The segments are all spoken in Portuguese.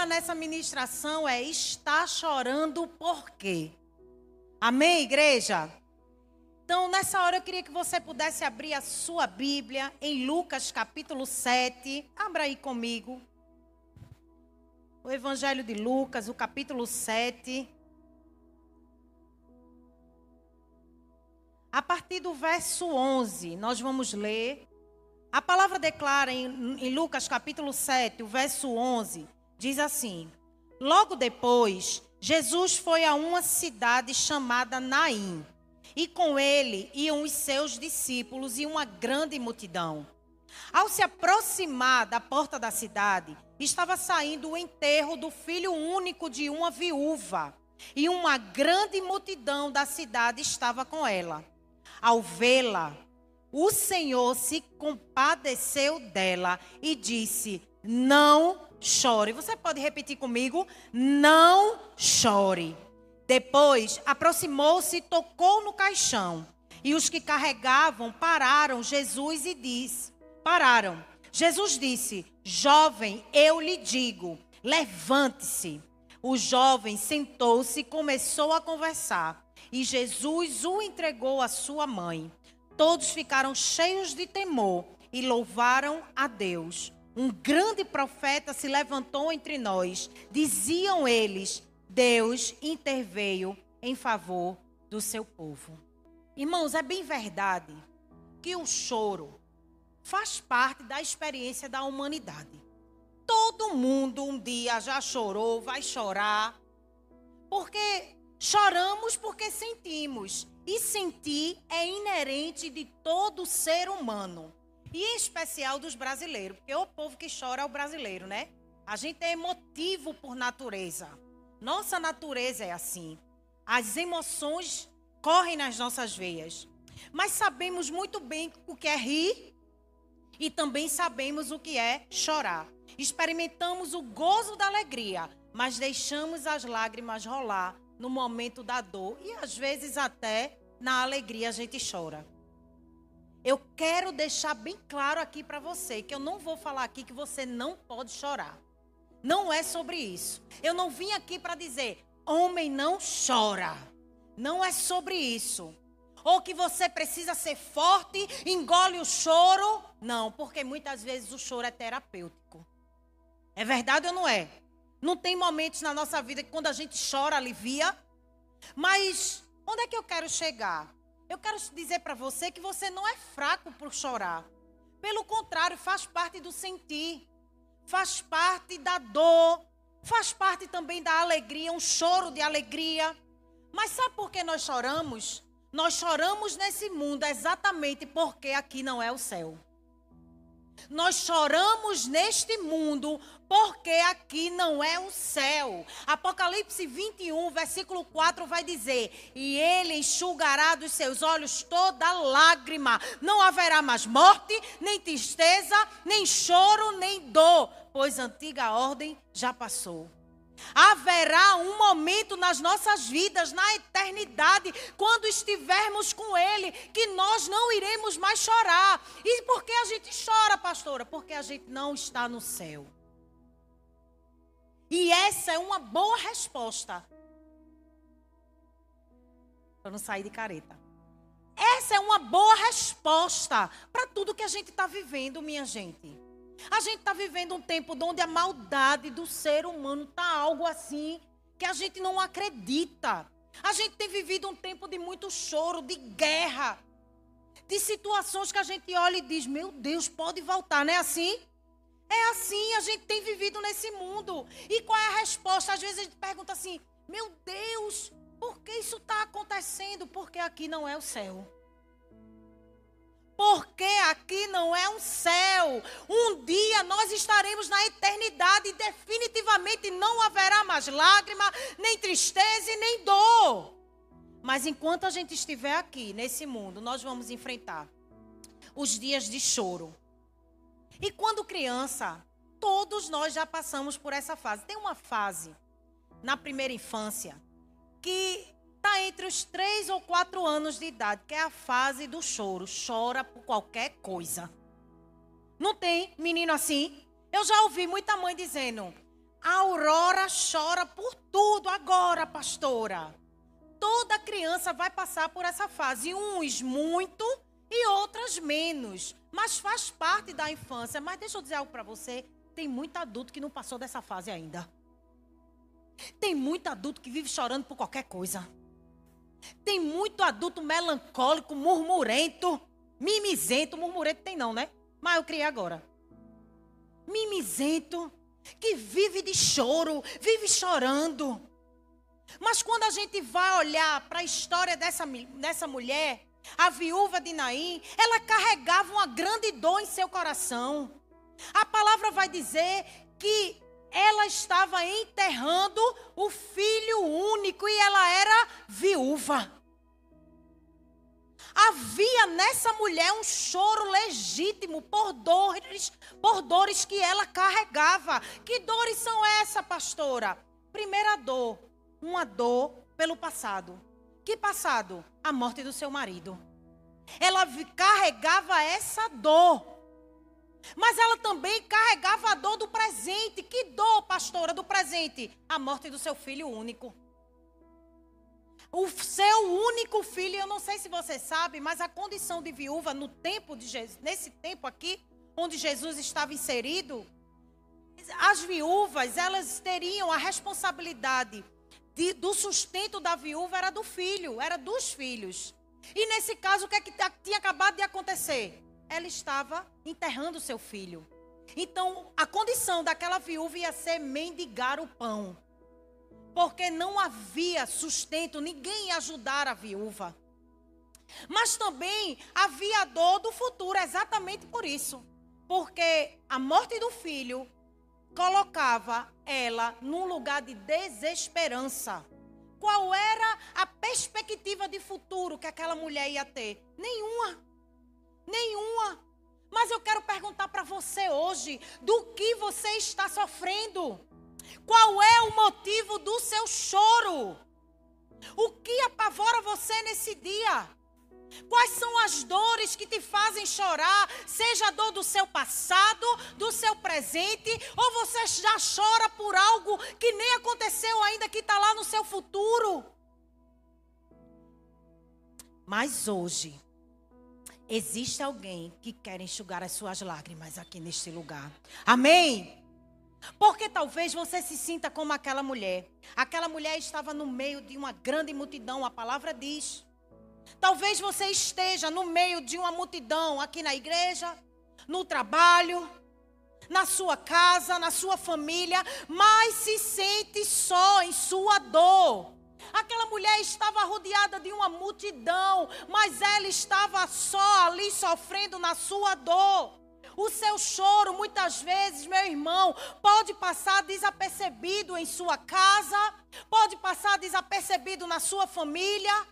tema nessa ministração é Está chorando por quê? Amém, igreja? Então, nessa hora eu queria que você pudesse abrir a sua Bíblia em Lucas capítulo 7. Abra aí comigo. O Evangelho de Lucas, o capítulo 7. A partir do verso 11, nós vamos ler. A palavra declara em, em Lucas capítulo 7, o verso 11, diz assim: Logo depois, Jesus foi a uma cidade chamada Naim e com ele iam os seus discípulos e uma grande multidão. Ao se aproximar da porta da cidade, estava saindo o enterro do filho único de uma viúva, e uma grande multidão da cidade estava com ela. Ao vê-la, o Senhor se compadeceu dela e disse: Não chore. Você pode repetir comigo? Não chore. Depois, aproximou-se e tocou no caixão. E os que carregavam pararam Jesus e disse: Pararam. Jesus disse: Jovem, eu lhe digo, levante-se. O jovem sentou-se e começou a conversar. E Jesus o entregou à sua mãe. Todos ficaram cheios de temor e louvaram a Deus. Um grande profeta se levantou entre nós. Diziam eles: Deus interveio em favor do seu povo. Irmãos, é bem verdade que o choro faz parte da experiência da humanidade. Todo mundo um dia já chorou, vai chorar. Porque choramos porque sentimos. E sentir é inerente de todo ser humano. E em especial dos brasileiros. Porque o povo que chora é o brasileiro, né? A gente é emotivo por natureza. Nossa natureza é assim. As emoções correm nas nossas veias. Mas sabemos muito bem o que é rir e também sabemos o que é chorar. Experimentamos o gozo da alegria, mas deixamos as lágrimas rolar no momento da dor e às vezes até na alegria a gente chora. Eu quero deixar bem claro aqui para você que eu não vou falar aqui que você não pode chorar. Não é sobre isso. Eu não vim aqui para dizer, homem não chora. Não é sobre isso. Ou que você precisa ser forte, engole o choro. Não, porque muitas vezes o choro é terapêutico. É verdade ou não é? Não tem momentos na nossa vida que quando a gente chora, alivia. Mas onde é que eu quero chegar? Eu quero dizer para você que você não é fraco por chorar. Pelo contrário, faz parte do sentir faz parte da dor, faz parte também da alegria, um choro de alegria. Mas sabe por que nós choramos? Nós choramos nesse mundo exatamente porque aqui não é o céu. Nós choramos neste mundo porque aqui não é o céu. Apocalipse 21, versículo 4 vai dizer: E ele enxugará dos seus olhos toda lágrima. Não haverá mais morte, nem tristeza, nem choro, nem dor, pois a antiga ordem já passou. Haverá um momento nas nossas vidas, na eternidade, quando estivermos com Ele, que nós não iremos mais chorar. E por que a gente chora, pastora? Porque a gente não está no céu. E essa é uma boa resposta. Para não sair de careta. Essa é uma boa resposta para tudo que a gente está vivendo, minha gente. A gente está vivendo um tempo onde a maldade do ser humano está algo assim que a gente não acredita. A gente tem vivido um tempo de muito choro, de guerra, de situações que a gente olha e diz: Meu Deus, pode voltar, não é assim? É assim, a gente tem vivido nesse mundo. E qual é a resposta? Às vezes a gente pergunta assim: Meu Deus, por que isso está acontecendo? Porque aqui não é o céu. Porque aqui não é um céu. Um dia nós estaremos na eternidade e definitivamente não haverá mais lágrima, nem tristeza e nem dor. Mas enquanto a gente estiver aqui nesse mundo, nós vamos enfrentar os dias de choro, e quando criança, todos nós já passamos por essa fase. Tem uma fase na primeira infância que está entre os três ou quatro anos de idade, que é a fase do choro. Chora por qualquer coisa. Não tem menino assim? Eu já ouvi muita mãe dizendo: A Aurora chora por tudo agora, pastora. Toda criança vai passar por essa fase, uns muito e outras menos, mas faz parte da infância. Mas deixa eu dizer algo para você, tem muito adulto que não passou dessa fase ainda. Tem muito adulto que vive chorando por qualquer coisa. Tem muito adulto melancólico, murmurento, mimizento. Murmurento tem não, né? Mas eu criei agora. Mimizento, que vive de choro, vive chorando. Mas quando a gente vai olhar para a história dessa, dessa mulher, a viúva de Naim, ela carregava uma grande dor em seu coração. A palavra vai dizer que ela estava enterrando o filho único e ela era viúva. Havia nessa mulher um choro legítimo por dores, por dores que ela carregava. Que dores são essas, pastora? Primeira dor, uma dor pelo passado. Que passado? A morte do seu marido. Ela carregava essa dor. Mas ela também carregava a dor do presente. Que dor, pastora, do presente? A morte do seu filho único. O seu único filho, eu não sei se você sabe, mas a condição de viúva no tempo de Jesus, nesse tempo aqui, onde Jesus estava inserido, as viúvas, elas teriam a responsabilidade de, do sustento da viúva era do filho, era dos filhos. E nesse caso, o que, é que tinha acabado de acontecer? Ela estava enterrando seu filho. Então, a condição daquela viúva ia ser mendigar o pão. Porque não havia sustento, ninguém ia ajudar a viúva. Mas também havia dor do futuro, exatamente por isso. Porque a morte do filho colocava ela num lugar de desesperança. Qual era a perspectiva de futuro que aquela mulher ia ter? Nenhuma. Nenhuma. Mas eu quero perguntar para você hoje: do que você está sofrendo? Qual é o motivo do seu choro? O que apavora você nesse dia? Quais são as dores que te fazem chorar? Seja a dor do seu passado, do seu presente, ou você já chora por algo que nem aconteceu ainda, que está lá no seu futuro? Mas hoje, Existe alguém que quer enxugar as suas lágrimas aqui neste lugar. Amém? Porque talvez você se sinta como aquela mulher. Aquela mulher estava no meio de uma grande multidão, a palavra diz. Talvez você esteja no meio de uma multidão aqui na igreja, no trabalho, na sua casa, na sua família, mas se sente só em sua dor. Aquela mulher estava rodeada de uma multidão, mas ela estava só ali sofrendo na sua dor. O seu choro, muitas vezes, meu irmão, pode passar desapercebido em sua casa, pode passar desapercebido na sua família,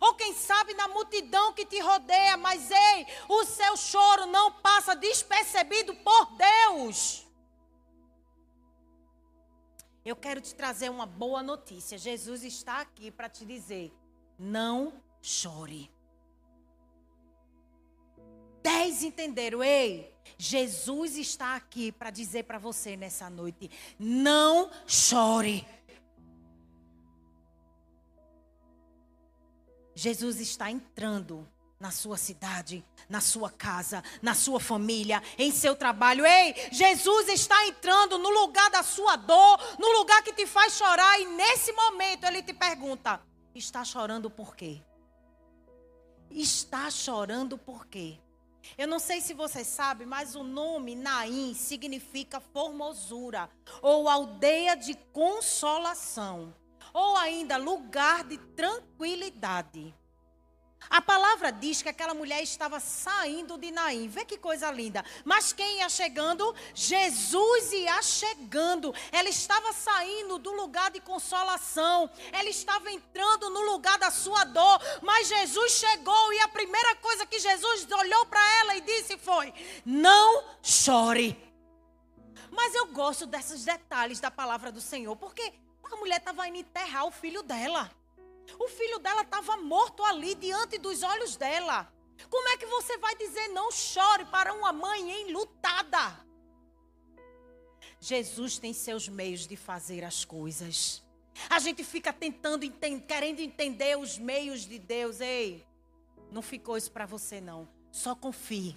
ou quem sabe na multidão que te rodeia, mas ei, o seu choro não passa despercebido por Deus. Eu quero te trazer uma boa notícia. Jesus está aqui para te dizer: não chore. Dez entenderam? Ei, Jesus está aqui para dizer para você nessa noite: não chore. Jesus está entrando na sua cidade, na sua casa, na sua família, em seu trabalho. Ei, Jesus está entrando no lugar da sua dor, no lugar que te faz chorar, e nesse momento ele te pergunta: está chorando por quê? Está chorando por quê? Eu não sei se você sabe, mas o nome Naim significa formosura, ou aldeia de consolação, ou ainda lugar de tranquilidade. A palavra diz que aquela mulher estava saindo de Naim. Vê que coisa linda. Mas quem ia chegando? Jesus ia chegando. Ela estava saindo do lugar de consolação. Ela estava entrando no lugar da sua dor. Mas Jesus chegou e a primeira coisa que Jesus olhou para ela e disse foi: Não chore. Mas eu gosto desses detalhes da palavra do Senhor, porque a mulher estava indo enterrar o filho dela. O filho dela estava morto ali diante dos olhos dela. Como é que você vai dizer não chore para uma mãe enlutada? Jesus tem seus meios de fazer as coisas. A gente fica tentando, querendo entender os meios de Deus. Ei, não ficou isso para você, não. Só confie.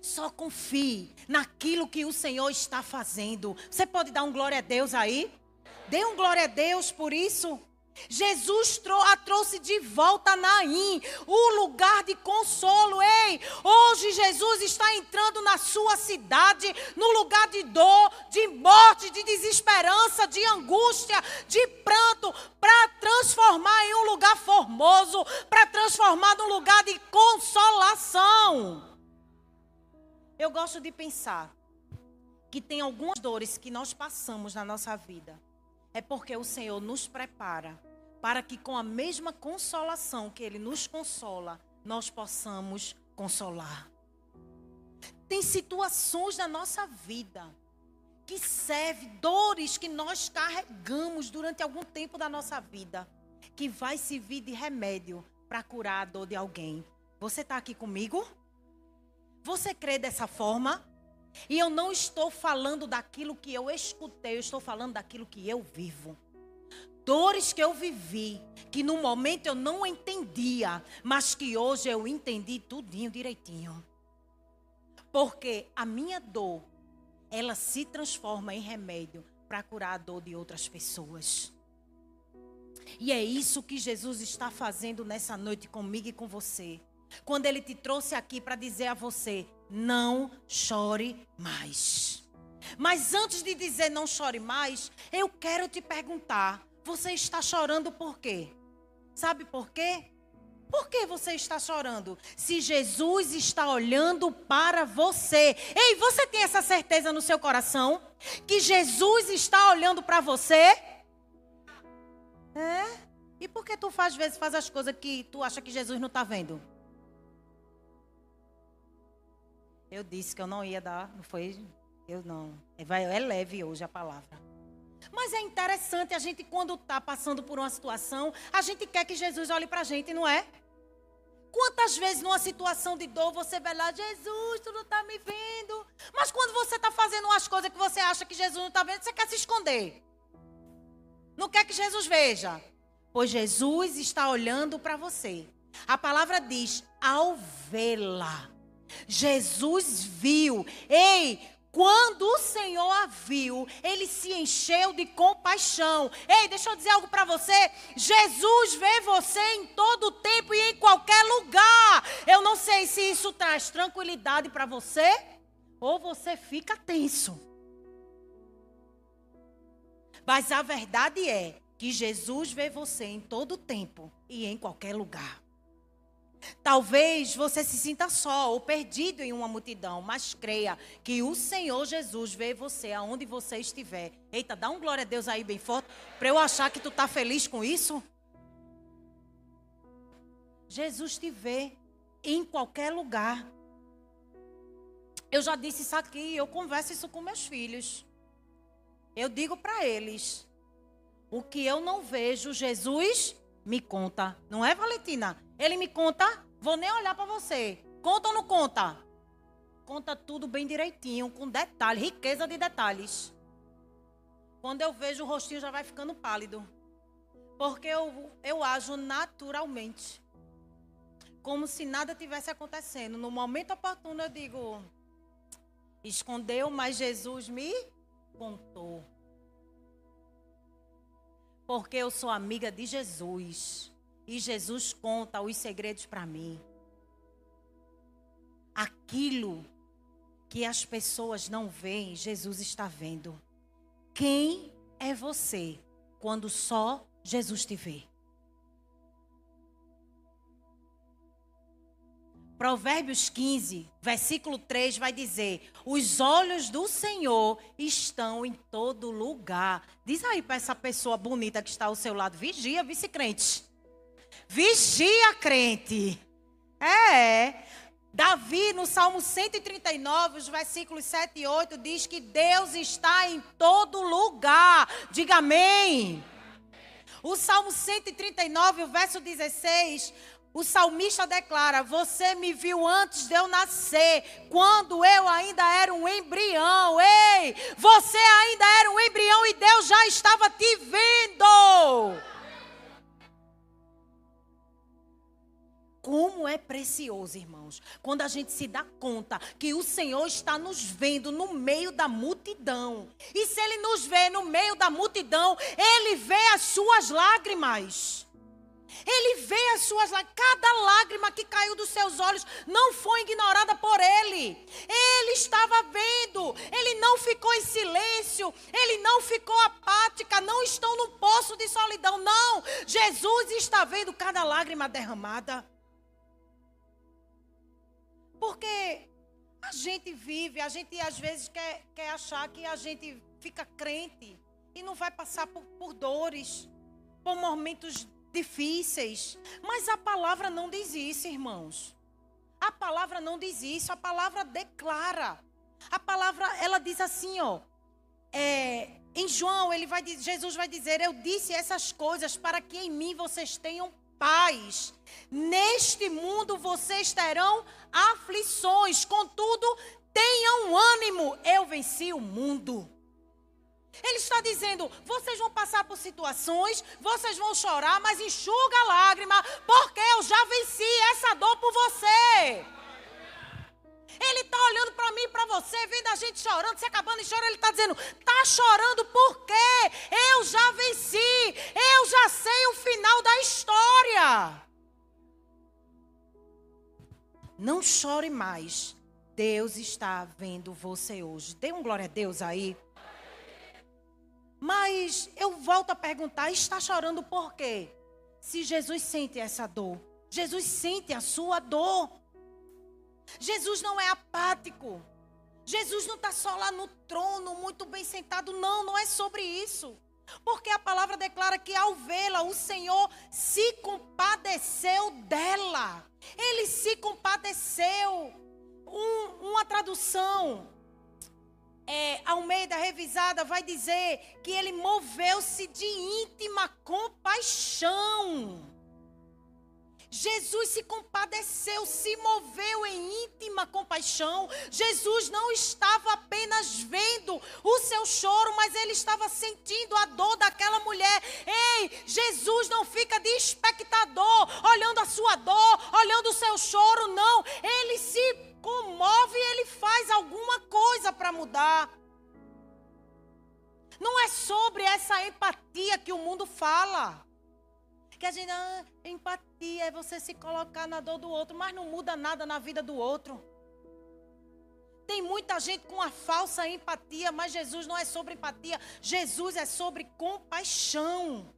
Só confie naquilo que o Senhor está fazendo. Você pode dar um glória a Deus aí? Dê um glória a Deus por isso. Jesus a trouxe de volta a Naim, o lugar de consolo. Ei, hoje Jesus está entrando na sua cidade, no lugar de dor, de morte, de desesperança, de angústia, de pranto, para transformar em um lugar formoso, para transformar num lugar de consolação. Eu gosto de pensar que tem algumas dores que nós passamos na nossa vida é porque o Senhor nos prepara para que com a mesma consolação que Ele nos consola, nós possamos consolar. Tem situações na nossa vida que serve dores que nós carregamos durante algum tempo da nossa vida, que vai servir de remédio para curar a dor de alguém. Você está aqui comigo? Você crê dessa forma? E eu não estou falando daquilo que eu escutei, eu estou falando daquilo que eu vivo. Dores que eu vivi, que no momento eu não entendia, mas que hoje eu entendi tudinho direitinho. Porque a minha dor, ela se transforma em remédio para curar a dor de outras pessoas. E é isso que Jesus está fazendo nessa noite comigo e com você. Quando ele te trouxe aqui para dizer a você: não chore mais. Mas antes de dizer não chore mais, eu quero te perguntar: você está chorando por quê? Sabe por quê? Por que você está chorando? Se Jesus está olhando para você. Ei, você tem essa certeza no seu coração? Que Jesus está olhando para você? É? E por que tu faz vezes faz as coisas que tu acha que Jesus não está vendo? Eu disse que eu não ia dar, não foi? Eu não. É, é leve hoje a palavra. Mas é interessante a gente, quando está passando por uma situação, a gente quer que Jesus olhe para a gente, não é? Quantas vezes numa situação de dor você vai lá, Jesus, tu não está me vendo. Mas quando você está fazendo umas coisas que você acha que Jesus não está vendo, você quer se esconder. Não quer que Jesus veja. Pois Jesus está olhando para você. A palavra diz, ao vê-la. Jesus viu. Ei, quando o Senhor a viu, ele se encheu de compaixão. Ei, deixa eu dizer algo para você. Jesus vê você em todo tempo e em qualquer lugar. Eu não sei se isso traz tranquilidade para você ou você fica tenso. Mas a verdade é que Jesus vê você em todo tempo e em qualquer lugar. Talvez você se sinta só ou perdido em uma multidão, mas creia que o Senhor Jesus vê você aonde você estiver. Eita, dá um glória a Deus aí bem forte, para eu achar que tu está feliz com isso. Jesus te vê em qualquer lugar. Eu já disse isso aqui, eu converso isso com meus filhos. Eu digo para eles: o que eu não vejo, Jesus me conta. Não é, Valentina? Ele me conta, vou nem olhar para você. Conta ou não conta? Conta tudo bem direitinho, com detalhes, riqueza de detalhes. Quando eu vejo o rostinho já vai ficando pálido. Porque eu, eu ajo naturalmente. Como se nada tivesse acontecendo. No momento oportuno eu digo: escondeu, mas Jesus me contou porque eu sou amiga de Jesus. E Jesus conta os segredos para mim. Aquilo que as pessoas não veem, Jesus está vendo. Quem é você quando só Jesus te vê? Provérbios 15, versículo 3 vai dizer: Os olhos do Senhor estão em todo lugar. Diz aí para essa pessoa bonita que está ao seu lado: Vigia, vice-crente. Vigia, crente. É. Davi, no Salmo 139, os versículos 7 e 8, diz que Deus está em todo lugar. Diga amém. O Salmo 139, o verso 16, O salmista declara: Você me viu antes de eu nascer, quando eu ainda era um embrião. Ei, você ainda era um embrião e Deus já estava te vendo. Como é precioso, irmãos, quando a gente se dá conta que o Senhor está nos vendo no meio da multidão. E se Ele nos vê no meio da multidão, Ele vê as suas lágrimas. Ele vê as suas lágrimas. Cada lágrima que caiu dos seus olhos não foi ignorada por Ele. Ele estava vendo. Ele não ficou em silêncio. Ele não ficou apática. Não estão no poço de solidão. Não. Jesus está vendo cada lágrima derramada. Porque a gente vive, a gente às vezes quer, quer achar que a gente fica crente e não vai passar por, por dores, por momentos difíceis. Mas a palavra não diz isso, irmãos. A palavra não diz isso, a palavra declara. A palavra, ela diz assim, ó. É, em João, ele vai, Jesus vai dizer: Eu disse essas coisas para que em mim vocês tenham paz. Neste mundo vocês terão aflições, contudo, tenham ânimo, eu venci o mundo. Ele está dizendo: vocês vão passar por situações, vocês vão chorar, mas enxuga a lágrima, porque eu já venci essa dor por você. Ele está olhando para mim e para você, vendo a gente chorando, se acabando e chorando. Ele está dizendo: está chorando por quê? Eu já venci, eu já sei o final da história. Não chore mais. Deus está vendo você hoje. Dê um glória a Deus aí. Mas eu volto a perguntar: está chorando por quê? Se Jesus sente essa dor, Jesus sente a sua dor. Jesus não é apático. Jesus não está só lá no trono, muito bem sentado. Não, não é sobre isso. Porque a palavra declara que ao vê-la, o Senhor se compadeceu dela. Ele se compadeceu. Um, uma tradução é, ao meio da revisada vai dizer que ele moveu-se de íntima compaixão. Jesus se compadeceu, se moveu em íntima compaixão. Jesus não estava apenas vendo o seu choro, mas ele estava sentindo a dor daquela mulher. Ei, Jesus não fica de espectador, olhando a sua dor, olhando o seu choro, não. Ele se comove e ele faz alguma coisa para mudar. Não é sobre essa empatia que o mundo fala. Que a gente, ah, empatia é você se colocar na dor do outro, mas não muda nada na vida do outro. Tem muita gente com a falsa empatia, mas Jesus não é sobre empatia, Jesus é sobre compaixão.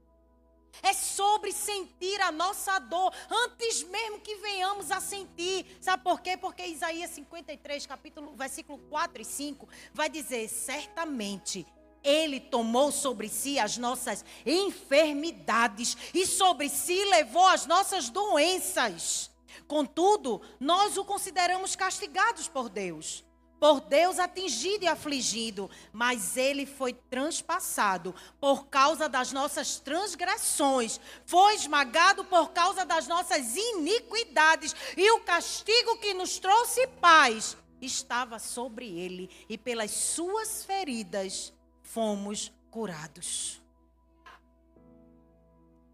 É sobre sentir a nossa dor, antes mesmo que venhamos a sentir. Sabe por quê? Porque Isaías 53, capítulo, versículo 4 e 5, vai dizer: certamente ele tomou sobre si as nossas enfermidades e sobre si levou as nossas doenças. Contudo, nós o consideramos castigados por Deus, por Deus atingido e afligido, mas ele foi transpassado por causa das nossas transgressões, foi esmagado por causa das nossas iniquidades, e o castigo que nos trouxe paz estava sobre ele, e pelas suas feridas fomos curados.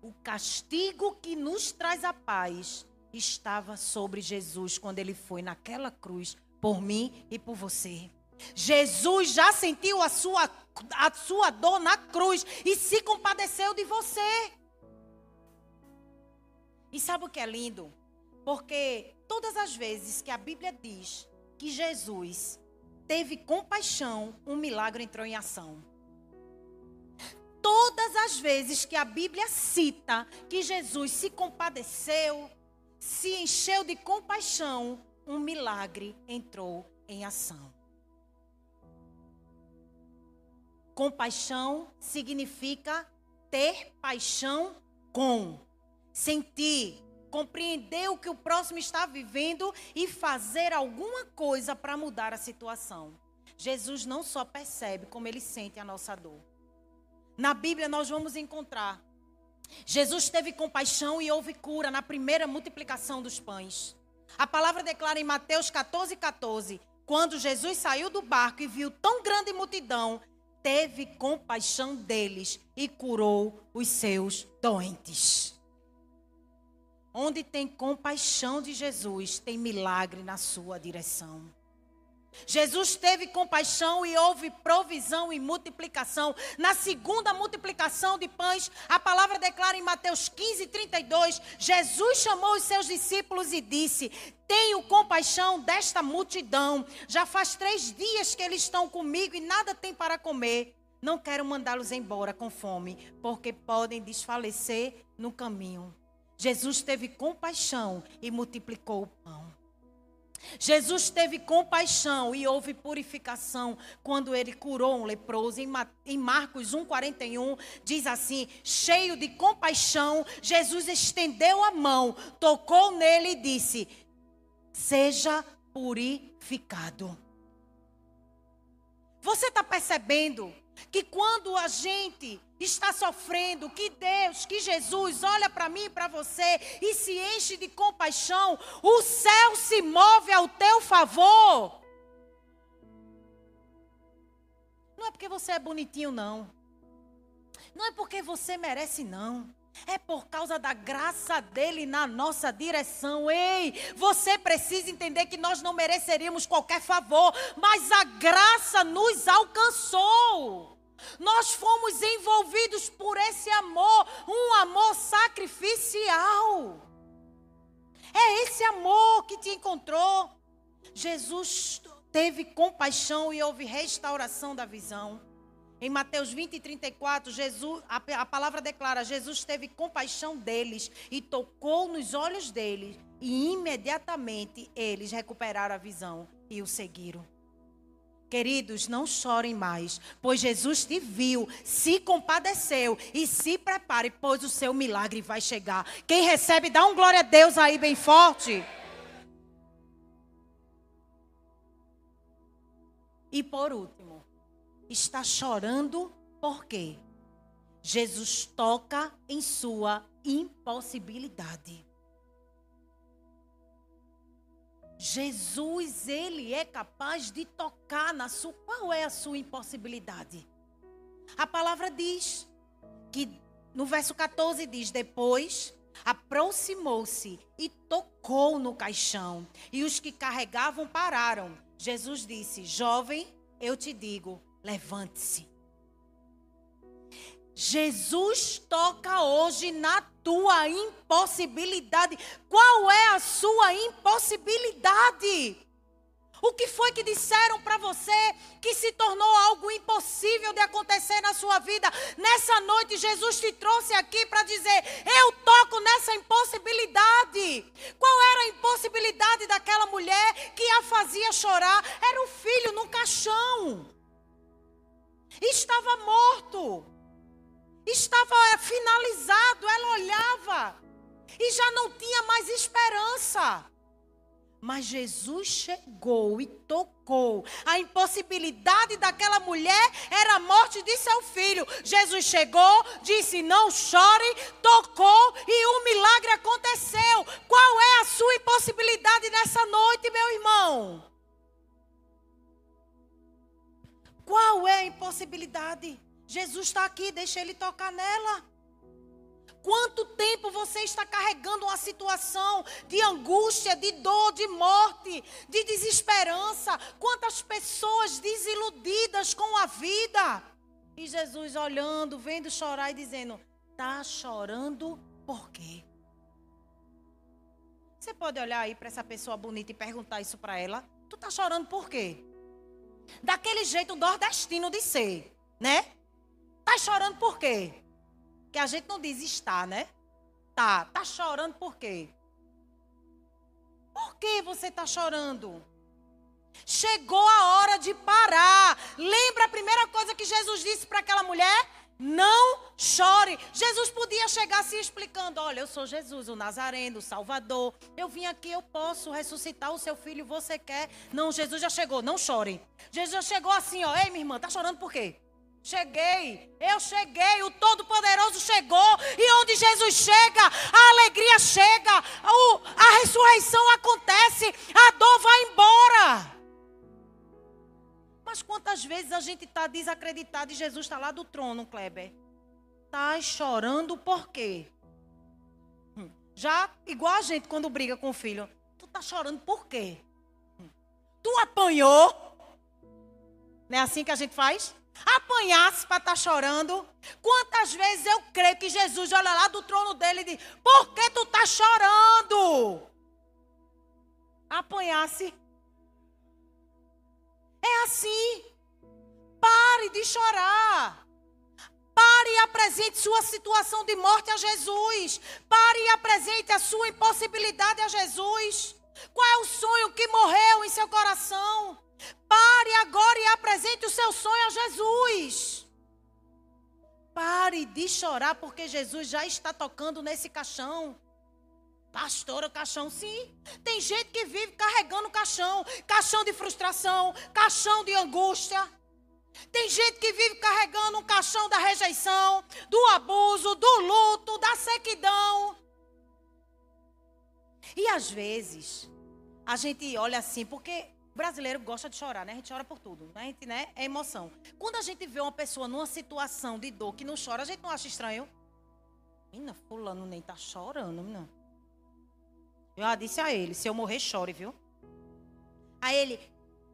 O castigo que nos traz a paz estava sobre Jesus quando ele foi naquela cruz por mim e por você. Jesus já sentiu a sua, a sua dor na cruz e se compadeceu de você. E sabe o que é lindo? Porque todas as vezes que a Bíblia diz que Jesus teve compaixão, um milagre entrou em ação. Todas as vezes que a Bíblia cita que Jesus se compadeceu, se encheu de compaixão, um milagre entrou em ação. Compaixão significa ter paixão com, sentir, compreender o que o próximo está vivendo e fazer alguma coisa para mudar a situação. Jesus não só percebe como ele sente a nossa dor. Na Bíblia nós vamos encontrar Jesus teve compaixão e houve cura na primeira multiplicação dos pães. A palavra declara em Mateus 14, 14: quando Jesus saiu do barco e viu tão grande multidão, teve compaixão deles e curou os seus doentes. Onde tem compaixão de Jesus, tem milagre na sua direção. Jesus teve compaixão e houve provisão e multiplicação. Na segunda multiplicação de pães, a palavra declara em Mateus 15, 32: Jesus chamou os seus discípulos e disse: Tenho compaixão desta multidão. Já faz três dias que eles estão comigo e nada tem para comer. Não quero mandá-los embora com fome, porque podem desfalecer no caminho. Jesus teve compaixão e multiplicou o pão. Jesus teve compaixão e houve purificação quando ele curou um leproso. Em Marcos 1,41 diz assim: cheio de compaixão, Jesus estendeu a mão, tocou nele e disse: Seja purificado. Você está percebendo que quando a gente está sofrendo, que Deus, que Jesus olha para mim e para você e se enche de compaixão, o céu se move ao teu favor. Não é porque você é bonitinho, não. Não é porque você merece, não. É por causa da graça dele na nossa direção. Ei, você precisa entender que nós não mereceríamos qualquer favor, mas a graça nos alcançou. Nós fomos envolvidos por esse amor, um amor sacrificial. É esse amor que te encontrou. Jesus teve compaixão e houve restauração da visão. Em Mateus 20 e 34, Jesus, a, a palavra declara: Jesus teve compaixão deles e tocou nos olhos deles, e imediatamente eles recuperaram a visão e o seguiram. Queridos, não chorem mais, pois Jesus te viu, se compadeceu e se prepare, pois o seu milagre vai chegar. Quem recebe, dá um glória a Deus aí bem forte. E por último, está chorando por quê? Jesus toca em sua impossibilidade. Jesus, ele é capaz de tocar na sua. Qual é a sua impossibilidade? A palavra diz que no verso 14 diz: Depois aproximou-se e tocou no caixão, e os que carregavam pararam. Jesus disse: Jovem, eu te digo, levante-se. Jesus toca hoje na tua impossibilidade. Qual é a sua impossibilidade? O que foi que disseram para você que se tornou algo impossível de acontecer na sua vida? Nessa noite, Jesus te trouxe aqui para dizer: Eu toco nessa impossibilidade. Qual era a impossibilidade daquela mulher que a fazia chorar? Era o filho no caixão estava morto, estava finalizado. Ela olhava e já não tinha mais esperança. Mas Jesus chegou e tocou. A impossibilidade daquela mulher era a morte de seu filho. Jesus chegou, disse: Não chore, tocou e um milagre aconteceu. Qual é a sua impossibilidade nessa noite, meu irmão? Qual é a impossibilidade? Jesus está aqui, deixa ele tocar nela. Quanto tempo você está carregando uma situação de angústia, de dor, de morte, de desesperança? Quantas pessoas desiludidas com a vida? E Jesus olhando, vendo chorar e dizendo: Tá chorando por quê? Você pode olhar aí para essa pessoa bonita e perguntar isso para ela: Tu tá chorando por quê? Daquele jeito nordestino de ser, né? Tá chorando por quê? Que a gente não diz está, né? Tá, tá chorando por quê? Por que você está chorando? Chegou a hora de parar. Lembra a primeira coisa que Jesus disse para aquela mulher? Não chore. Jesus podia chegar se explicando: Olha, eu sou Jesus, o Nazareno, o Salvador. Eu vim aqui, eu posso ressuscitar o seu filho. Você quer? Não, Jesus já chegou. Não chore. Jesus já chegou assim: ó, Ei, minha irmã, tá chorando por quê? Cheguei, eu cheguei, o Todo-Poderoso chegou, e onde Jesus chega, a alegria chega, a ressurreição acontece, a dor vai embora. Mas quantas vezes a gente está desacreditado e Jesus está lá do trono, Kleber? Está chorando por quê? Hum, já, igual a gente quando briga com o filho, tu está chorando por quê? Hum, tu apanhou? Não é assim que a gente faz? apanhasse para estar tá chorando. Quantas vezes eu creio que Jesus olha lá do trono dele e diz: Por que tu está chorando? Apanhasse. É assim. Pare de chorar. Pare e apresente sua situação de morte a Jesus. Pare e apresente a sua impossibilidade a Jesus. Qual é o sonho que morreu em seu coração? Pare agora e apresente o seu sonho a Jesus. Pare de chorar, porque Jesus já está tocando nesse caixão. Pastora, caixão, sim. Tem gente que vive carregando caixão caixão de frustração, caixão de angústia. Tem gente que vive carregando um caixão da rejeição, do abuso, do luto, da sequidão. E às vezes, a gente olha assim, porque o brasileiro gosta de chorar, né? A gente chora por tudo. Né? A gente, né? É emoção. Quando a gente vê uma pessoa numa situação de dor que não chora, a gente não acha estranho? Menina, fulano nem tá chorando, menina. Eu já disse a ele, se eu morrer, chore, viu? A ele,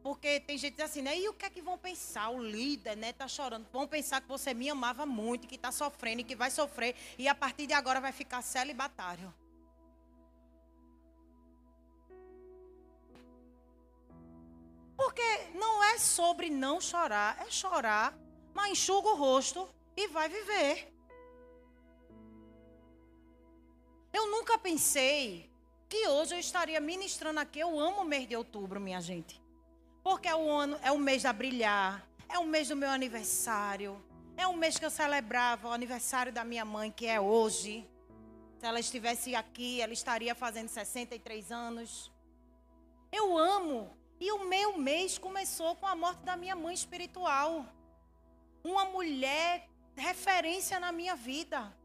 porque tem gente assim, né? E o que é que vão pensar? O líder, né? Tá chorando. Vão pensar que você me amava muito, que tá sofrendo e que vai sofrer. E a partir de agora vai ficar celibatário. Porque não é sobre não chorar, é chorar, mas enxuga o rosto e vai viver. Eu nunca pensei que hoje eu estaria ministrando aqui. Eu amo o mês de outubro, minha gente. Porque é o, ano, é o mês da brilhar, é o mês do meu aniversário, é o mês que eu celebrava o aniversário da minha mãe, que é hoje. Se ela estivesse aqui, ela estaria fazendo 63 anos. Eu amo e o meu mês começou com a morte da minha mãe espiritual. Uma mulher referência na minha vida.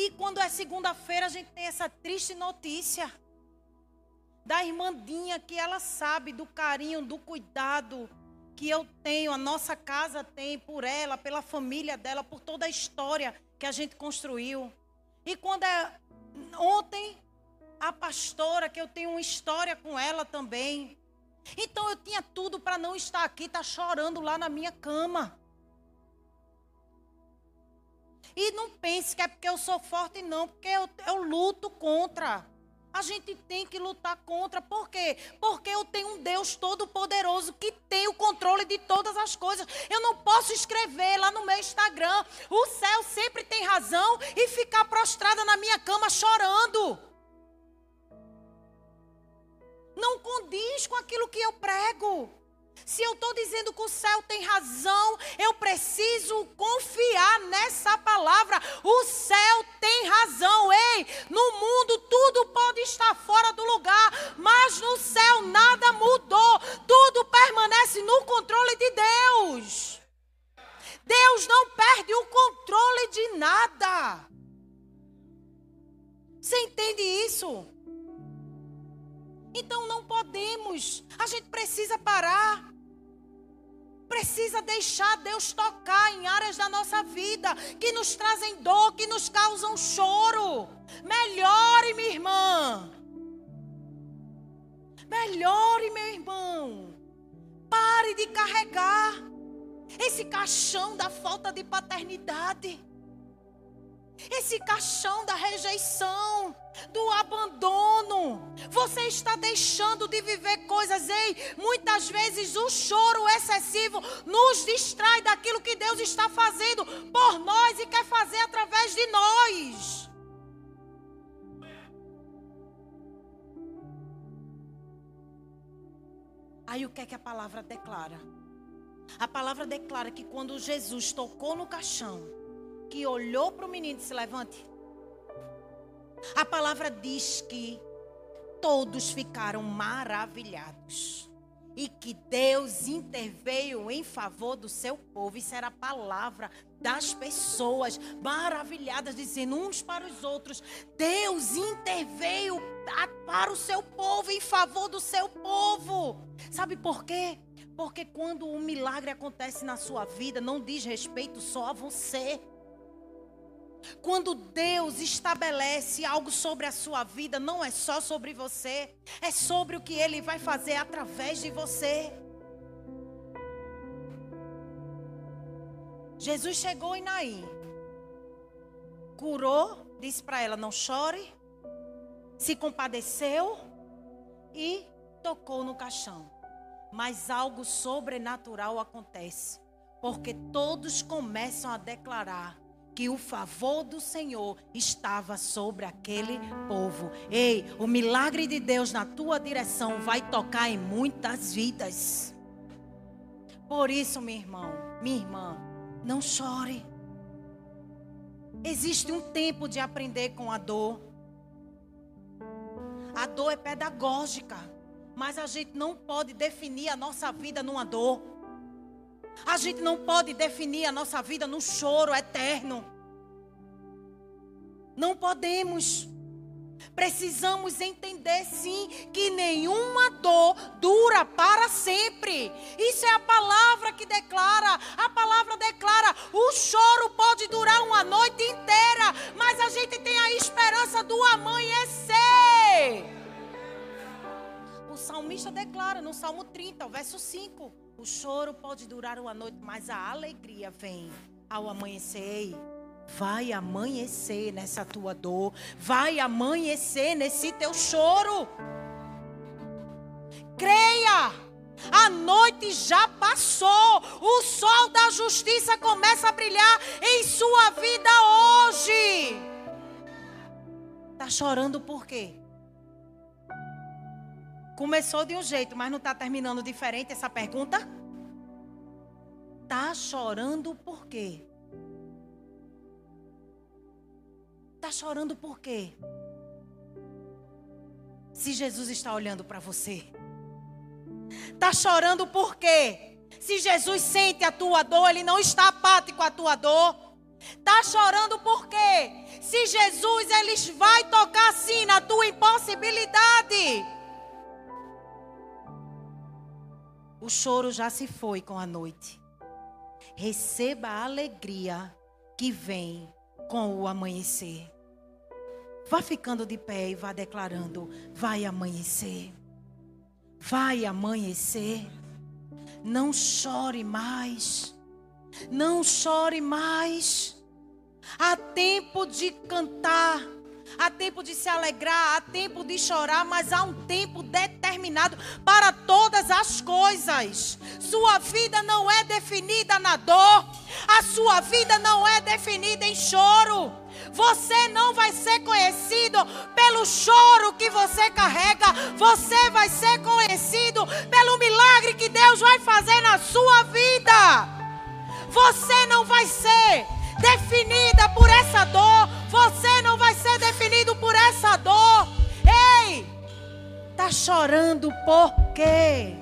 E quando é segunda-feira, a gente tem essa triste notícia da irmandinha que ela sabe do carinho, do cuidado que eu tenho, a nossa casa tem por ela, pela família dela, por toda a história que a gente construiu. E quando é ontem a pastora, que eu tenho uma história com ela também. Então eu tinha tudo para não estar aqui, tá chorando lá na minha cama. E não pense que é porque eu sou forte, não, porque eu, eu luto contra. A gente tem que lutar contra. Por quê? Porque eu tenho um Deus todo-poderoso que tem o controle de todas as coisas. Eu não posso escrever lá no meu Instagram: o céu sempre tem razão e ficar prostrada na minha cama chorando não condiz com aquilo que eu prego. Se eu estou dizendo que o céu tem razão, eu preciso confiar nessa palavra. O céu rejeição, do abandono. Você está deixando de viver coisas, ei, muitas vezes o choro excessivo nos distrai daquilo que Deus está fazendo por nós e quer fazer através de nós. Aí o que é que a palavra declara? A palavra declara que quando Jesus tocou no caixão, que olhou para o menino e disse: Levante. A palavra diz que todos ficaram maravilhados e que Deus interveio em favor do seu povo. Isso era a palavra das pessoas maravilhadas, dizendo uns para os outros: Deus interveio para o seu povo, em favor do seu povo. Sabe por quê? Porque quando um milagre acontece na sua vida, não diz respeito só a você. Quando Deus estabelece algo sobre a sua vida, não é só sobre você, é sobre o que Ele vai fazer através de você. Jesus chegou em Naim, curou, disse para ela: não chore, se compadeceu e tocou no caixão. Mas algo sobrenatural acontece, porque todos começam a declarar que o favor do Senhor estava sobre aquele povo. Ei, o milagre de Deus na tua direção vai tocar em muitas vidas. Por isso, meu irmão, minha irmã, não chore. Existe um tempo de aprender com a dor. A dor é pedagógica, mas a gente não pode definir a nossa vida numa dor. A gente não pode definir a nossa vida no choro eterno. Não podemos. Precisamos entender sim que nenhuma dor dura para sempre. Isso é a palavra que declara. A palavra declara: o choro pode durar uma noite inteira, mas a gente tem a esperança do amanhecer. O salmista declara no Salmo 30, verso 5: o choro pode durar uma noite, mas a alegria vem ao amanhecer. Vai amanhecer nessa tua dor, vai amanhecer nesse teu choro. Creia, a noite já passou, o sol da justiça começa a brilhar em sua vida hoje. Tá chorando por quê? Começou de um jeito, mas não está terminando diferente essa pergunta? Tá chorando por quê? Tá chorando por quê? Se Jesus está olhando para você. Tá chorando por quê? Se Jesus sente a tua dor, ele não está apático à tua dor. Tá chorando por quê? Se Jesus ele vai tocar sim na tua impossibilidade. O choro já se foi com a noite. Receba a alegria que vem com o amanhecer. Vá ficando de pé e vá declarando: vai amanhecer. Vai amanhecer. Não chore mais. Não chore mais. Há tempo de cantar há tempo de se alegrar, há tempo de chorar, mas há um tempo determinado para todas as coisas. Sua vida não é definida na dor, a sua vida não é definida em choro. Você não vai ser conhecido pelo choro que você carrega, você vai ser conhecido pelo milagre que Deus vai fazer na sua vida. Você não vai ser definida por essa dor, você não vai ser definido por essa dor. Ei, tá chorando por quê?